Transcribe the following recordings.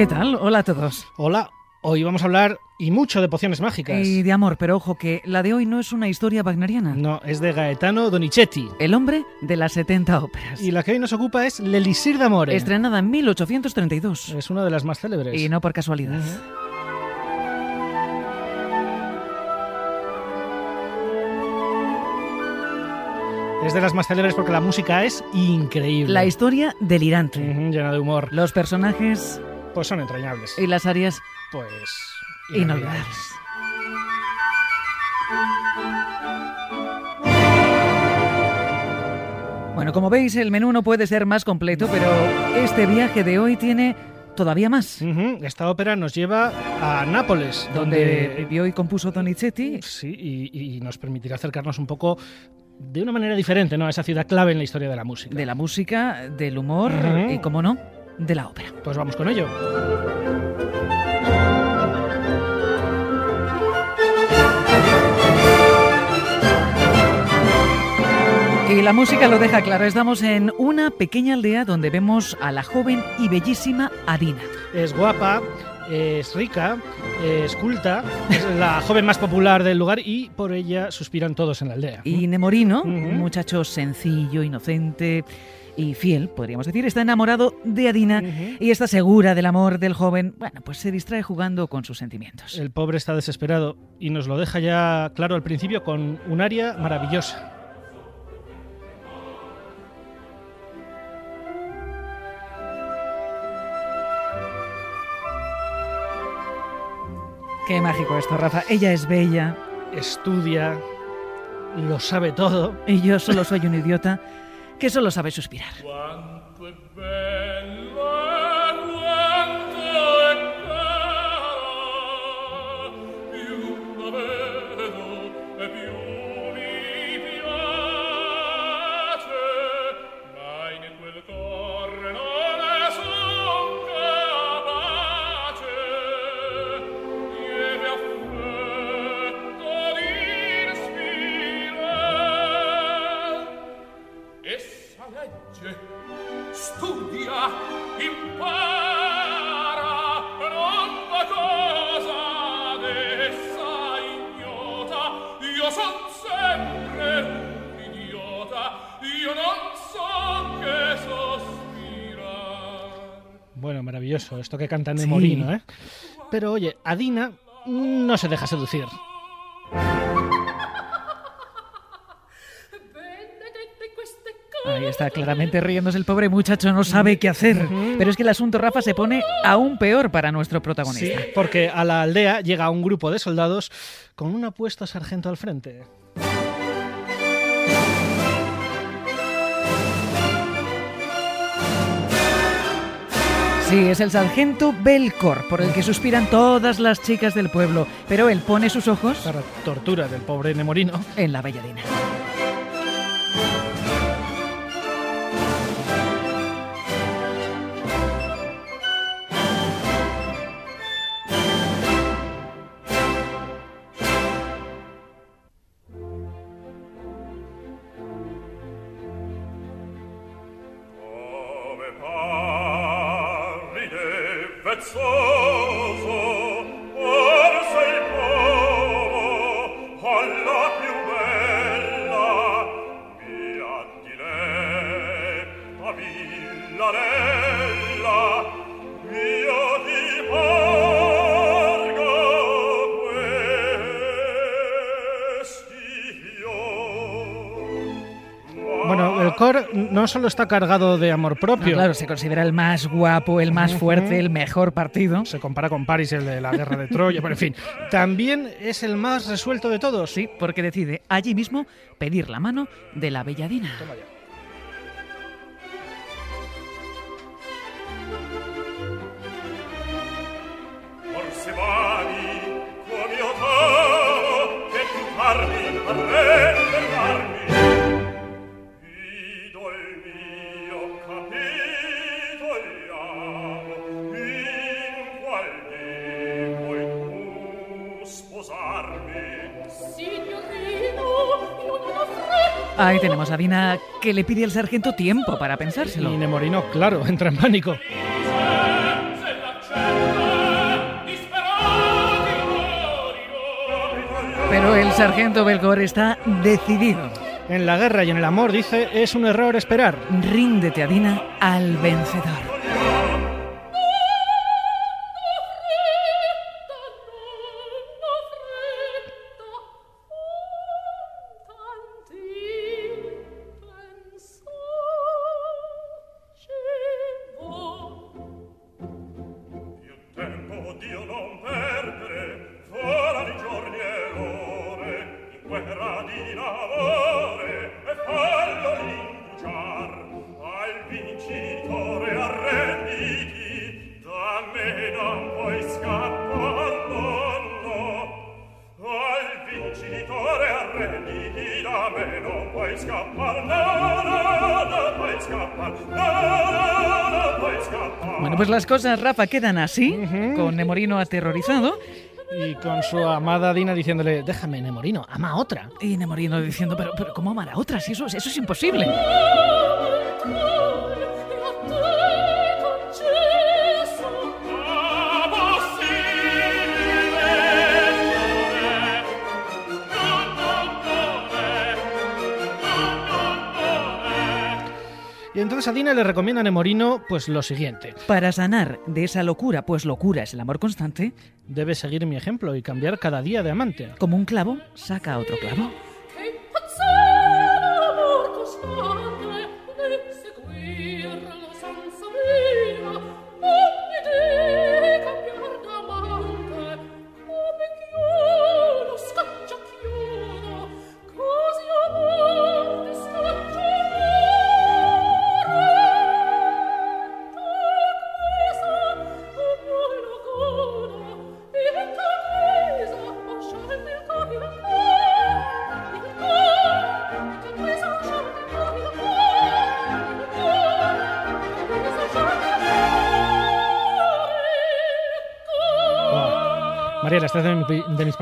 ¿Qué tal? Hola a todos. Hola, hoy vamos a hablar y mucho de pociones mágicas. Y de amor, pero ojo que la de hoy no es una historia wagneriana. No, es de Gaetano Donizetti. El hombre de las 70 óperas. Y la que hoy nos ocupa es L'Elisir d'Amore. Estrenada en 1832. Es una de las más célebres. Y no por casualidad. Es de las más célebres porque la música es increíble. La historia delirante. Llena de humor. Los personajes Pues son entrañables. y las áreas Pues. inolvidables. Bueno, como veis, el menú no puede ser más completo, pero este viaje de hoy tiene todavía más. Ujú, Esta ópera nos lleva a Nápoles, Donde donde. vivió y compuso Donizetti. Sí, y, y nos permitirá acercarnos un poco de una manera diferente ¿no? a esa ciudad clave en la historia de la música. de la música, del humor Ujú. y, como no, de la ópera. Pues vamos con ello. Y la música lo deja claro. Estamos en una pequeña aldea donde vemos a la joven y bellísima Adina. Es guapa, es rica, es culta, es la joven más popular del lugar y por ella suspiran todos en la aldea. Y Nemorino, un muchacho sencillo, inocente y fiel, podríamos decir, está enamorado de Adina y está segura del amor del joven. Bueno, pues se distrae jugando con sus sentimientos. El pobre está desesperado y nos lo deja ya claro al principio con un aria maravillosa. Qué mágico esto, Rafa. Ella es bella Estudia, lo sabe todo. y yo solo soy un idiota que solo sabe suspirar. Esto que canta Sí. Nemorino, ¿eh? Pero oye, Adina no se deja seducir. Ahí está, claramente riéndose el pobre muchacho, no sabe qué hacer. Pero es que el asunto, Rafa, se pone aún peor para nuestro protagonista. Sí, porque a la aldea llega un grupo de soldados con un apuesto sargento al frente. Sí, es el sargento Belcor, por el que suspiran todas las chicas del pueblo. Pero él pone sus ojos Para tortura del pobre Nemorino. en la bella la No solo está cargado de amor No, propio. claro, se considera el más guapo, el más fuerte, el mejor partido. Se compara con Paris, el de la guerra de Troya, pero en fin. También es el más resuelto de todos. Sí, porque decide allí mismo pedir la mano de la bella Dina. Toma ya. Ahí tenemos a Dina que le pide al sargento tiempo para pensárselo. Y Nemorino, claro, entra en pánico. Pero el sargento Belcor está decidido. En la guerra y en el amor, dice, es un error esperar. Ríndete, Adina, al vencedor. Guerra di lavore, e fallo l'indugiar. Al vincitore arrenditi, da me non puoi scappar, no, no. Al vincitore arrenditi, da me non puoi scappar, no, no, non puoi scappar, no, no, non puoi scappar. Bueno, pues las cosas, Rafa, quedan así, con Nemorino aterrorizado Y con su amada Dina diciéndole, déjame, Nemorino, ama a otra. y Nemorino diciendo, pero, pero ¿cómo amar a otra? Si eso, eso es imposible. Entonces a Dina le recomienda a Nemorino, pues lo siguiente. Para sanar de esa locura, pues locura es el amor constante, Debe seguir mi ejemplo y cambiar cada día de amante. como un clavo saca otro clavo.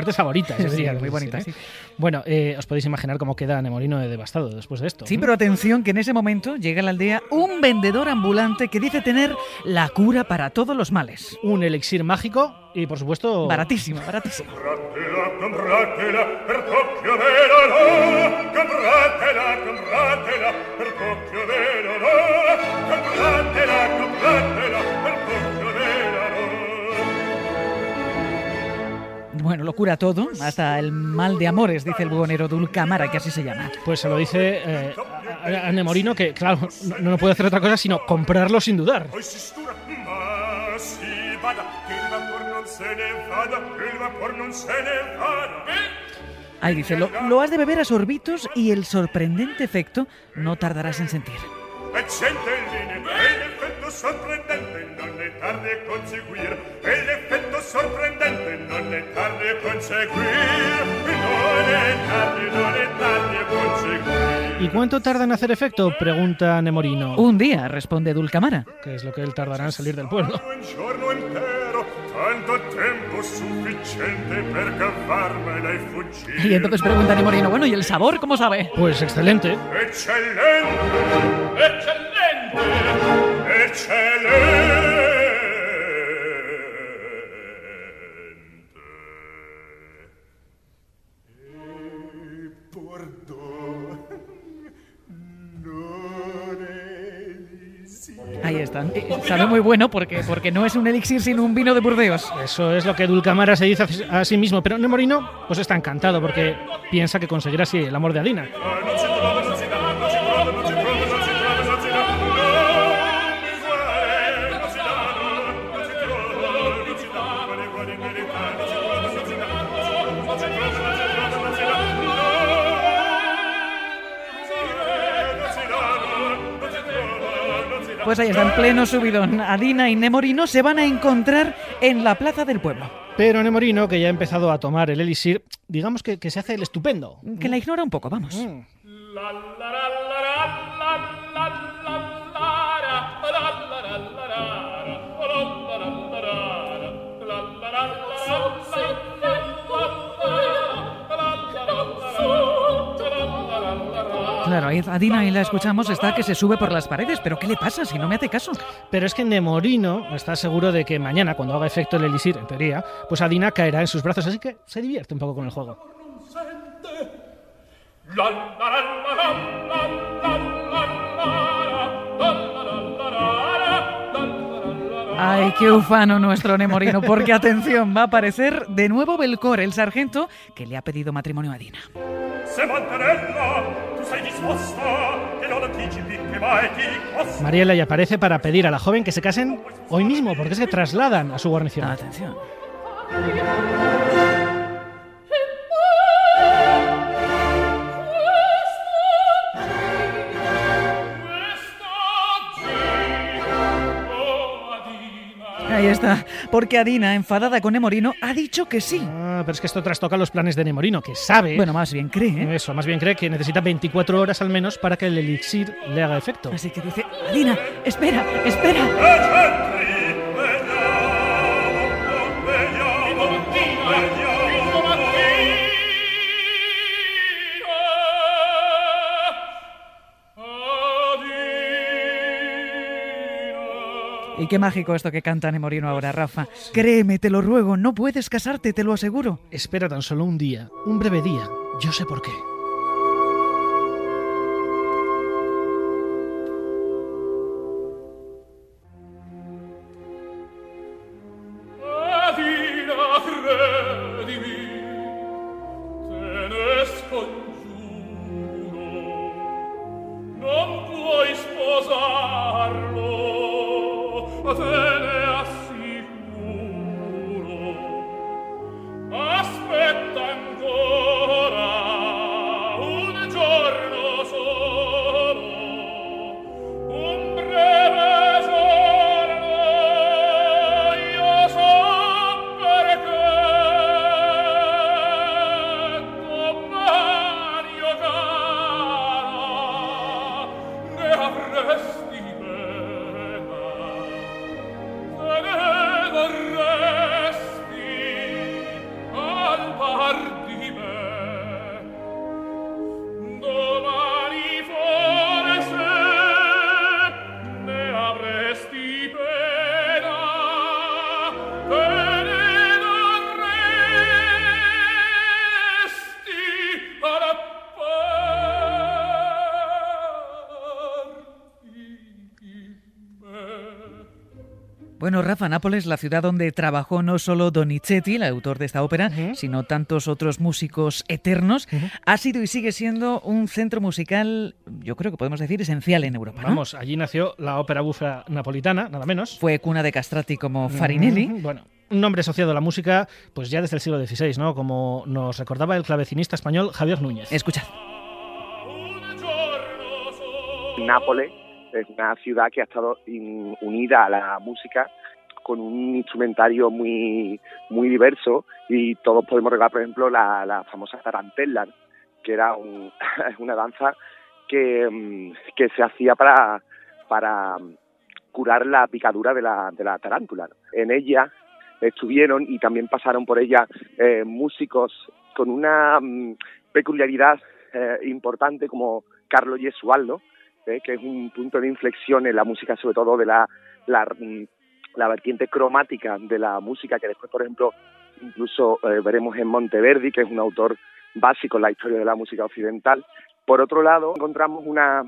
Partes favoritas. Sí, diría, muy bonita, ¿eh? sí. Bueno, eh, os podéis imaginar cómo queda Nemorino de devastado después de esto. Sí, ¿no? pero atención que en ese momento llega a la aldea un vendedor ambulante que dice tener la cura para todos los males. Un elixir mágico y, por supuesto... Baratísimo, baratísimo. Bueno, lo cura todo, hasta el mal de amores, dice el buhonero Dulcamara, que así se llama. Pues se lo dice eh, a, a Nemorino que, claro, no, no puede hacer otra cosa sino comprarlo sin dudar. Ahí dice, lo, lo has de beber a sorbitos y el sorprendente efecto no tardarás en sentir. E centelline, e l'effetto sorprendente non è tardi a conseguir, e l'effetto sorprendente non è tardi a conseguir, non è tardi, non è tardi a conseguir. ¿Y cuánto tarda en hacer efecto? Pregunta Nemorino. Un día, responde Dulcamara. Que es lo que él tardará en salir del pueblo. Un giorno intero, tanto tempo sufficiente per cavarmela e fuggire. Y entonces pregunta Nemorino, bueno, ¿y el sabor cómo sabe? Pues excelente. Eccellente! Eccellente! Eccellente! Ahí están. Eh, Sabe muy bueno porque, porque no es un elixir sino un vino de Burdeos. Eso es lo que Dulcamara se dice a sí mismo. Pero Nemorino pues está encantado porque piensa que conseguirá así el amor de Adina. Pues ahí está, en pleno subidón. Adina y Nemorino se van a encontrar en la plaza del pueblo. Pero Nemorino, que ya ha empezado a tomar el elixir, digamos que, que se hace el estupendo. Que la ignora un poco, vamos. Mm. La la la la la la Claro, a Dina y la escuchamos, está que se sube por las paredes, pero ¿qué le pasa si no me hace caso? Pero es que Nemorino está seguro de que mañana, cuando haga efecto el elixir, en teoría, pues Adina caerá en sus brazos, así que se divierte un poco con el juego. Ay, qué ufano nuestro Nemorino, porque atención, va a aparecer de nuevo Belcor, el sargento que le ha pedido matrimonio a Dina. ¡Se mantenerla! Mariela y aparece para pedir a la joven que se casen hoy mismo, porque es que trasladan a su guarnición. Atención. Está, porque Adina, enfadada con Nemorino, ha dicho que sí. Ah, pero es que esto trastoca los planes de Nemorino, que sabe... Bueno, más bien cree, ¿eh? Eso, más bien cree que necesita 24 horas al menos para que el elixir le haga efecto. Así que dice, Adina, espera, espera. Y qué mágico esto que canta Nemorino ahora, Rafa. Créeme, te lo ruego, no puedes casarte, te lo aseguro. Espera tan solo un día, un breve día. Yo sé por qué. a Bueno, Rafa, Nápoles, la ciudad donde trabajó no solo Donizetti, el autor de esta ópera, sino tantos otros músicos eternos, ha sido y sigue siendo un centro musical, yo creo que podemos decir, esencial en Europa. ¿no? Vamos, allí nació la ópera bufa napolitana, nada menos. Fue cuna de castrati como Farinelli. Bueno, un nombre asociado a la música, pues ya desde el siglo XVI, ¿no? Como nos recordaba el clavecinista español Javier Núñez. Escuchad. Nápoles es una ciudad que ha estado unida a la música con un instrumentario muy muy diverso y todos podemos recordar, por ejemplo, la, la famosa tarantella, que era un- una danza que, mm, que se hacía para, para mm, curar la picadura de la, de la tarántula. En ella estuvieron y también pasaron por ella eh, músicos con una mm, peculiaridad eh, importante como Carlo Gesualdo, que es un punto de inflexión en la música, sobre todo de la, la, mm, vertiente cromática de la música, que después, por ejemplo, incluso eh, veremos en Monteverdi, que es un autor básico en la historia de la música occidental. Por otro lado, encontramos una,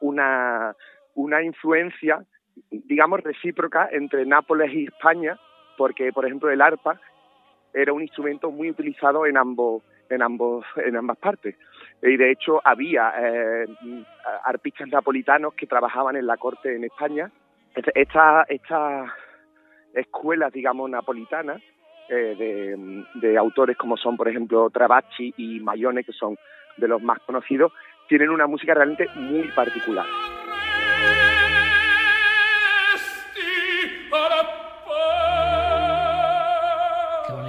una, una influencia, digamos, recíproca entre Nápoles y España, porque, por ejemplo, el arpa era un instrumento muy utilizado en ambos en ambos en ambas partes y de hecho había eh, arpistas napolitanos que trabajaban en la corte en España. Este- esta estas escuelas digamos napolitanas eh, de, de autores como son por ejemplo Travacci y Mayone que son de los más conocidos tienen una música realmente muy particular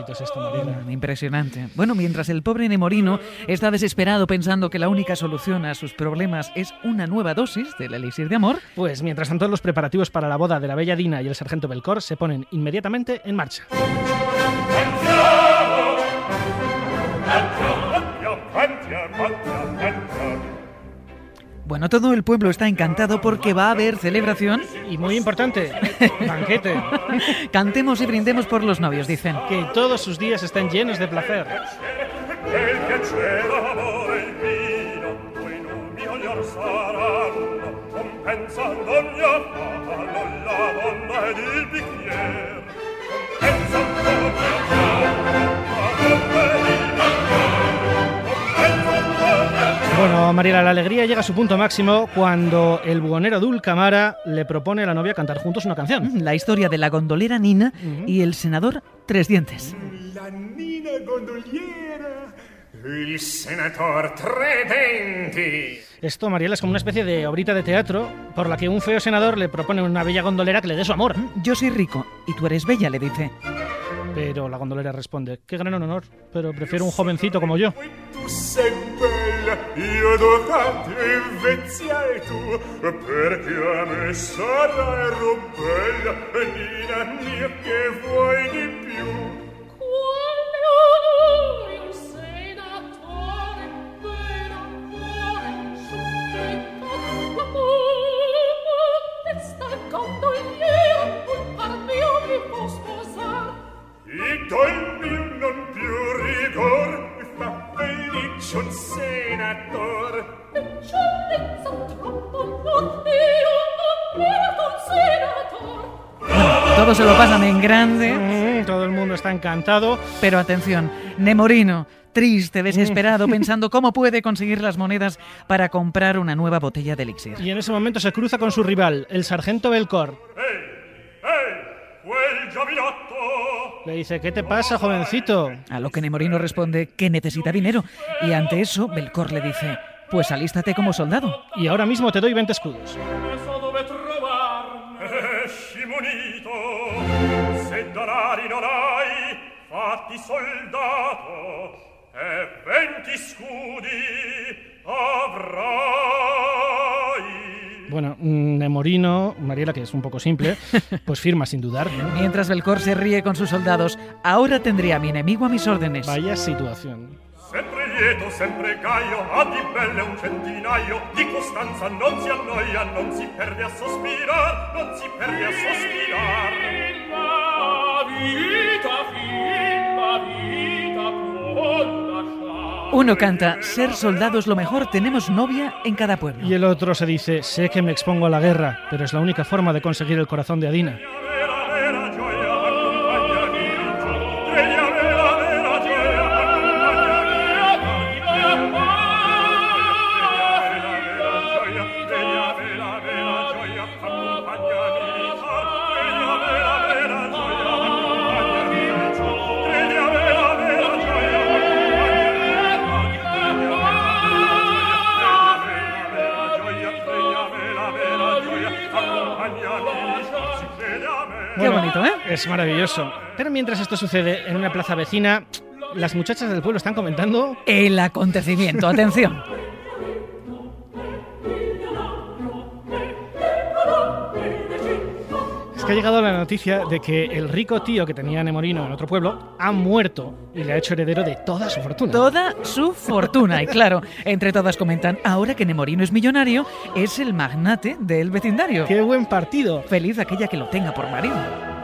bonito es esto, Mariela. Mm, Impresionante. Bueno, mientras el pobre Nemorino está desesperado pensando que la única solución a sus problemas es una nueva dosis del elixir de amor, Pues mientras tanto, los preparativos para la boda de la bella Dina y el sargento Belcor se ponen inmediatamente en marcha. Bueno, todo el pueblo está encantado porque va a haber celebración. Y muy importante, banquete. Cantemos y brindemos por los novios, dicen. Que todos sus días estén llenos de placer. Bueno, Mariela, la alegría llega a su punto máximo cuando el buhonero Dulcamara le propone a la novia cantar juntos una canción. La historia de la gondolera Nina y el senador Tres Dientes. La nina gondoliera, il senator Tredenti. Esto, Mariela, es como una especie de obrita de teatro por la que un feo senador le propone a una bella gondolera que le dé su amor. Yo soy rico y tú eres bella, le dice. Pero la gondolera responde, qué gran honor, pero prefiero un jovencito como yo. Sei bella, io dorati e veziai tu, perché a me sarai bella, Nina mia, che vuoi di più? Quale se lo pasan en grande, Mm, todo el mundo está encantado. pero atención, Nemorino, triste, desesperado, pensando cómo puede conseguir las monedas para comprar una nueva botella de elixir. Y en ese momento se cruza con su rival, el sargento Belcor. Le dice, ¿qué te pasa, jovencito? A lo que Nemorino responde que necesita dinero y ante eso Belcor le dice, pues alístate como soldado. Y ahora mismo te doy 20 escudos. Esci munito, se danari non hai, fatti soldato, e venti scudi avrai. Bueno, mm, Nemorino, Mariela, que es un poco simple, pues firma sin dudar. ¿no? Mientras Belcor se ríe con sus soldados, ahora tendría a mi enemigo a mis órdenes. Vaya situación. Sempre lieto, sempre gaio, ha di belle un centinaio, di costanza non si annoia, non si perde a sospirar, non si perde a sospirar. la vita fin la vita può lasciar Uno canta, ser soldado es lo mejor, tenemos novia en cada pueblo. Y el otro se dice, sé que me expongo a la guerra, pero es la única forma de conseguir el corazón de Adina. Es maravilloso. Pero mientras esto sucede en una plaza vecina, las muchachas del pueblo están comentando El acontecimiento, atención. Es que ha llegado la noticia de que el rico tío que tenía Nemorino en otro pueblo ha muerto y le ha hecho heredero de toda su fortuna. Toda su fortuna. Y claro, entre todas comentan, ahora que Nemorino es millonario, es el magnate del vecindario. ¡Qué buen partido! Feliz aquella que lo tenga por marido.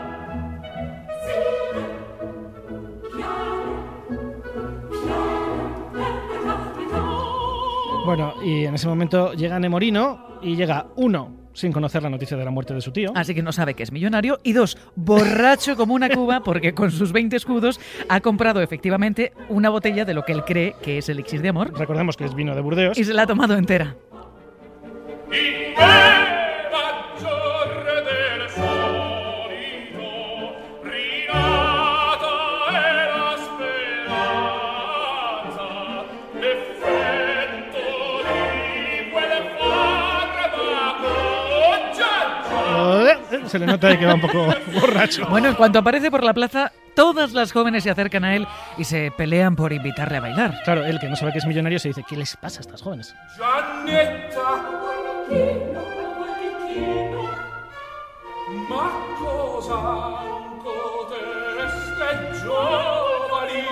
Bueno, y en ese momento llega Nemorino y llega uno sin conocer la noticia de la muerte de su tío. Así que no sabe que es millonario. Y dos, borracho como una cuba porque con sus 20 escudos ha comprado efectivamente una botella de lo que él cree que es elixir de amor Recordemos que es vino de Burdeos. y se la ha tomado entera. Se le nota que va un poco borracho. Bueno, en cuanto aparece por la plaza, todas las jóvenes se acercan a él y se pelean por invitarle a bailar. Claro, él que no sabe que es millonario se dice, ¿qué les pasa a estas jóvenes?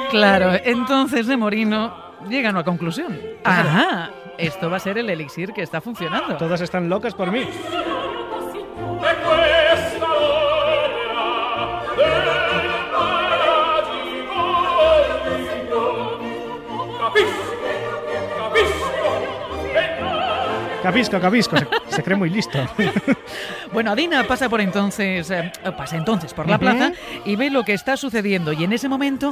Claro, entonces de Morino llegan a una conclusión. Ajá, esto va a ser el elixir que está funcionando. Todas están locas por mí. Capisco, capisco. Se, se cree muy listo. Bueno, Adina pasa por entonces, eh, pasa entonces por la Ujú. plaza y ve lo que está sucediendo y en ese momento,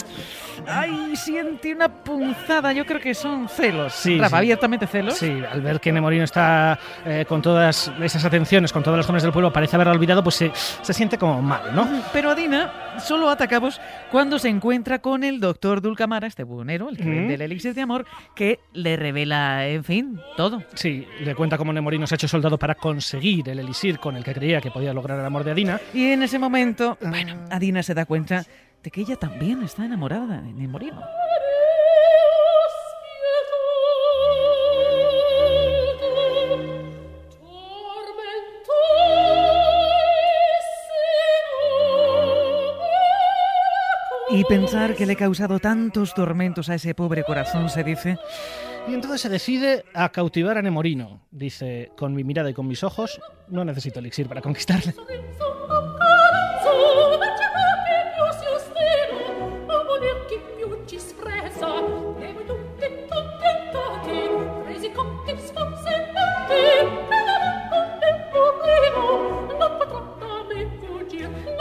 ay, siente una punzada. Yo creo que son celos. Sí, Rafa, sí. abiertamente celos. Sí, al ver que Nemorino está eh, con todas esas atenciones, con todos los jóvenes del pueblo, parece haberla olvidado, pues se, se siente como mal, ¿no? Pero Adina solo ata cabos cuando se encuentra con el doctor Dulcamara, este buhonero, el que vende el elixir de amor, que le revela, en fin, todo. Sí, le cuenta cómo Nemorino se ha hecho soldado para conseguir el elixir con el que creía que podía lograr el amor de Adina. Y en ese momento, bueno, Adina se da cuenta de que ella también está enamorada de Nemorino. Y pensar que le he causado tantos tormentos a ese pobre corazón, se dice, Y entonces se decide a cautivar a Nemorino. Dice, con mi mirada y con mis ojos, no necesito elixir para conquistarle.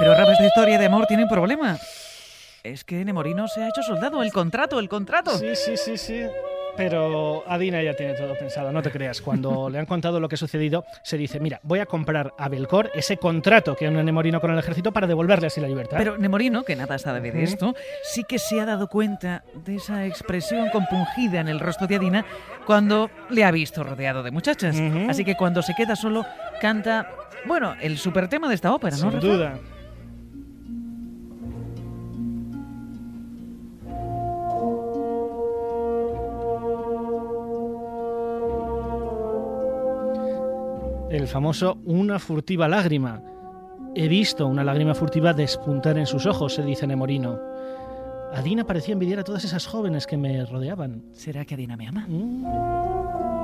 pero Rafa, esta historia de amor tiene un problema. Es que Nemorino se ha hecho soldado, el contrato, el contrato. Sí, sí, sí, sí. Pero Adina ya tiene todo pensado, no te creas. Cuando le han contado lo que ha sucedido, se dice, mira, voy a comprar a Belcor ese contrato que tiene Nemorino con el ejército para devolverle así la libertad. Pero Nemorino, que nada sabe de esto, sí que se ha dado cuenta de esa expresión compungida en el rostro de Adina cuando le ha visto rodeado de muchachas. Así que cuando se queda solo, canta, bueno, el super tema de esta ópera, ¿no? Sin Rafa? duda. El famoso una furtiva lágrima. He visto una lágrima furtiva despuntar en sus ojos, se dice Nemorino. Adina parecía envidiar a todas esas jóvenes que me rodeaban. ¿Será que Adina me ama? Mm.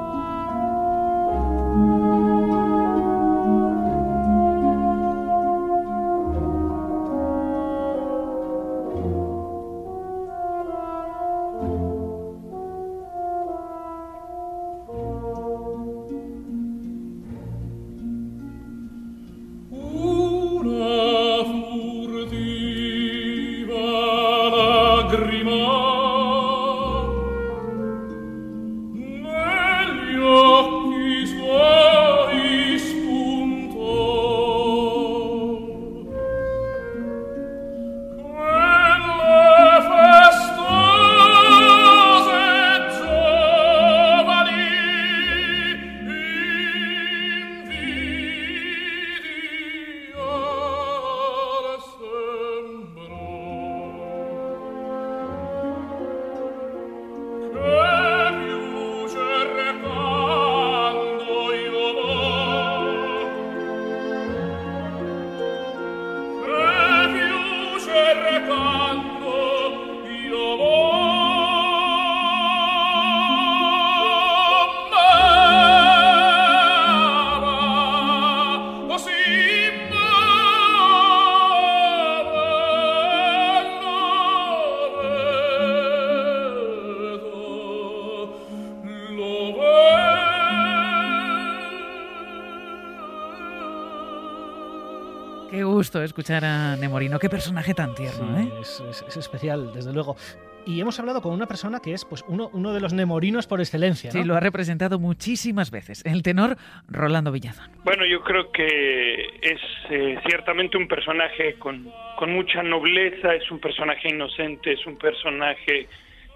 Qué gusto escuchar a Nemorino, qué personaje tan tierno, Sí, ¿eh? es, es- es especial, desde luego. Y hemos hablado con una persona que es pues uno, uno de los nemorinos por excelencia. ¿no? Sí, lo ha representado muchísimas veces. El tenor Rolando Villazón. Bueno, yo creo que es eh, ciertamente un personaje con, con mucha nobleza, es un personaje inocente, es un personaje...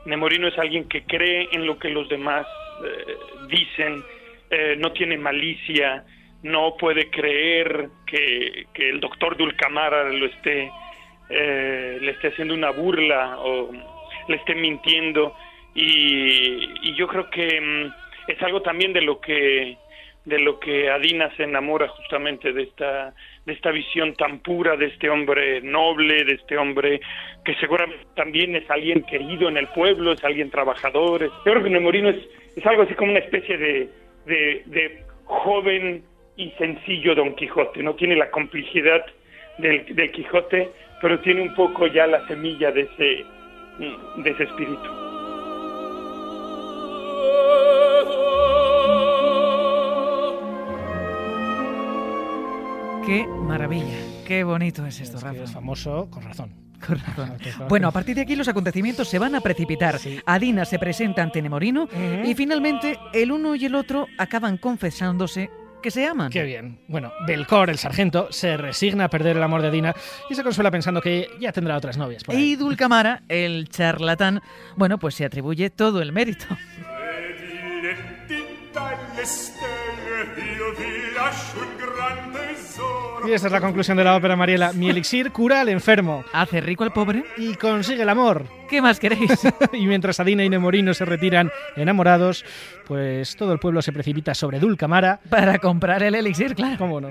Nemorino es alguien que cree en lo que los demás eh, dicen, eh, no tiene malicia, no puede creer que, que el doctor Dulcamara lo esté, eh, le esté haciendo una burla o le esté mintiendo. Y, y yo creo que mm, es algo también de lo que de lo que Adina se enamora justamente de esta de esta visión tan pura de este hombre noble, de este hombre que seguramente también es alguien querido en el pueblo, es alguien trabajador. Yo creo que Nemorino es, es algo así como una especie de, de joven y sencillo Don Quijote, no tiene la complejidad del, del Quijote, pero tiene un poco ya la semilla de ese, de ese espíritu. Qué maravilla, qué bonito es esto, Es Rafa. es famoso con razón. Con razón. Bueno, a partir de aquí los acontecimientos se van a precipitar. Sí. Adina se presenta ante Nemorino y finalmente el uno y el otro acaban confesándose que se aman. Qué bien. Bueno, Belcor, el sargento, se resigna a perder el amor de Dina y se consuela pensando que ya tendrá otras novias. por ahí. Y Dulcamara, el charlatán, bueno, pues se atribuye todo el mérito. Y esta es la conclusión de la ópera Mariela. Mi elixir cura al enfermo Hace rico al pobre. y consigue el amor. ¿Qué más queréis? y mientras Adina y Nemorino se retiran enamorados, pues todo el pueblo se precipita sobre Dulcamara. Para comprar el elixir, claro. ¿Cómo no?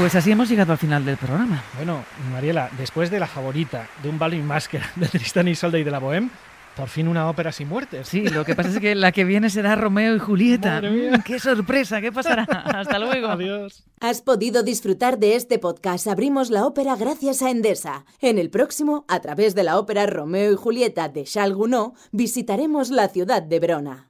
Pues así hemos llegado al final del programa. Bueno, Mariela, después de la favorita, de un bal y máscara, de Tristán y Isolde y de la Bohème, por fin una ópera sin muertes. Sí, lo que pasa es que la que viene será Romeo y Julieta. Madre mía. Mm, ¡Qué sorpresa! ¿Qué pasará? Hasta luego. Adiós. Has podido disfrutar de este podcast Abrimos la ópera gracias a Endesa. En el próximo, a través de la ópera Romeo y Julieta de Charles Gounod, visitaremos la ciudad de Verona.